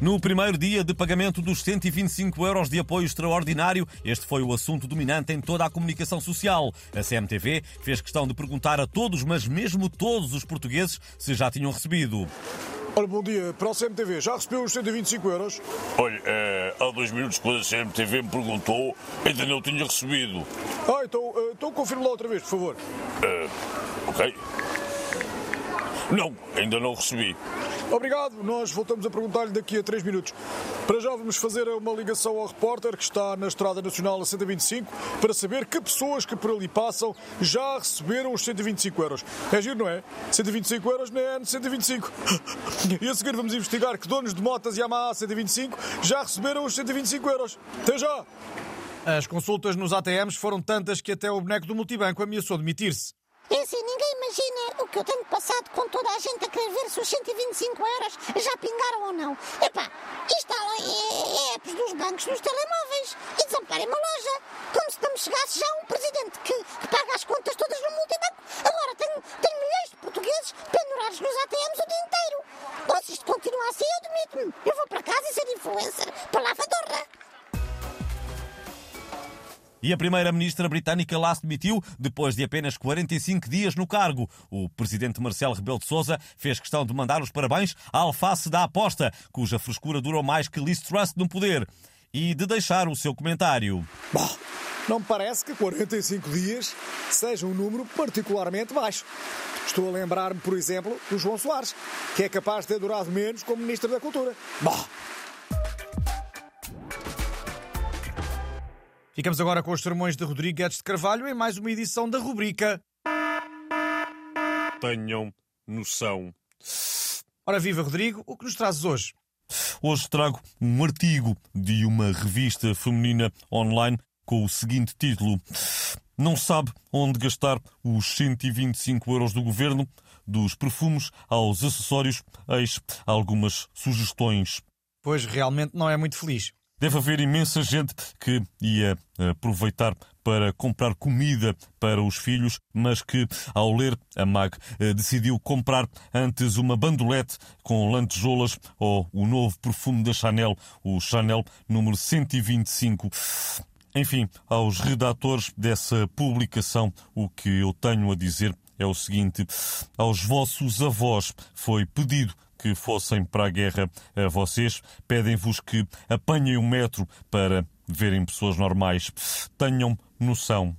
No primeiro dia de pagamento dos 125 euros de apoio extraordinário, este foi o assunto dominante em toda a comunicação social. A CMTV fez questão de perguntar a todos, mas mesmo todos os portugueses, se já tinham recebido. Ora, bom dia. Para o CMTV, já recebeu os 125 euros? Olha, eh, há dois minutos quando a CMTV me perguntou, ainda não tinha recebido. Ah, então, eh, então confirme lá outra vez, por favor. Eh, ok. Não, ainda não recebi. Obrigado. Nós voltamos a perguntar-lhe daqui a 3 minutos. Para já vamos fazer uma ligação ao repórter que está na Estrada Nacional a 125 para saber que pessoas que por ali passam já receberam os 125 euros. É giro, não é? 125 euros não é 125. E a seguir vamos investigar que donos de motas Yamaha 125 já receberam os 125 euros. Até já! As consultas nos ATMs foram tantas que até o boneco do multibanco ameaçou demitir-se. É assim, ninguém imagina o que eu tenho passado com toda a gente a querer ver se os 125 euros já pingaram ou não. Epá, instalem é, é, apps dos bancos nos telemóveis e desamparem uma loja. Como se não chegasse já um presidente que, que paga as contas todas no multibanco. Agora tenho, tenho milhões de portugueses pendurados nos ATMs o dia inteiro. Ou se isto continua assim, eu demito-me. Eu vou para casa e ser influencer. Palavra de E a primeira-ministra britânica lá se demitiu depois de apenas 45 dias no cargo. O presidente Marcelo Rebelo de Sousa fez questão de mandar os parabéns à alface da aposta, cuja frescura durou mais que Liz Truss no poder, e de deixar o seu comentário. Bom, não me parece que 45 dias seja um número particularmente baixo. Estou a lembrar-me, por exemplo, do João Soares, que é capaz de ter durado menos como Ministro da Cultura. Bom, Ficamos agora com os sermões de Rodrigo Guedes de Carvalho em mais uma edição da rubrica. Tenham noção. Ora viva, Rodrigo, o que nos trazes hoje? Hoje trago um artigo de uma revista feminina online com o seguinte título: Não sabe onde gastar os 125 euros do governo? Dos perfumes aos acessórios, eis algumas sugestões. Pois realmente não é muito feliz. Deve haver imensa gente que ia aproveitar para comprar comida para os filhos, mas que, ao ler a MAG, decidiu comprar antes uma bandolete com lantejoulas ou o novo perfume da Chanel, o Chanel número 125. Enfim, aos redatores dessa publicação, o que eu tenho a dizer é o seguinte: aos vossos avós foi pedido que fossem para a guerra a vocês, pedem-vos que apanhem o metro para verem pessoas normais. Tenham noção.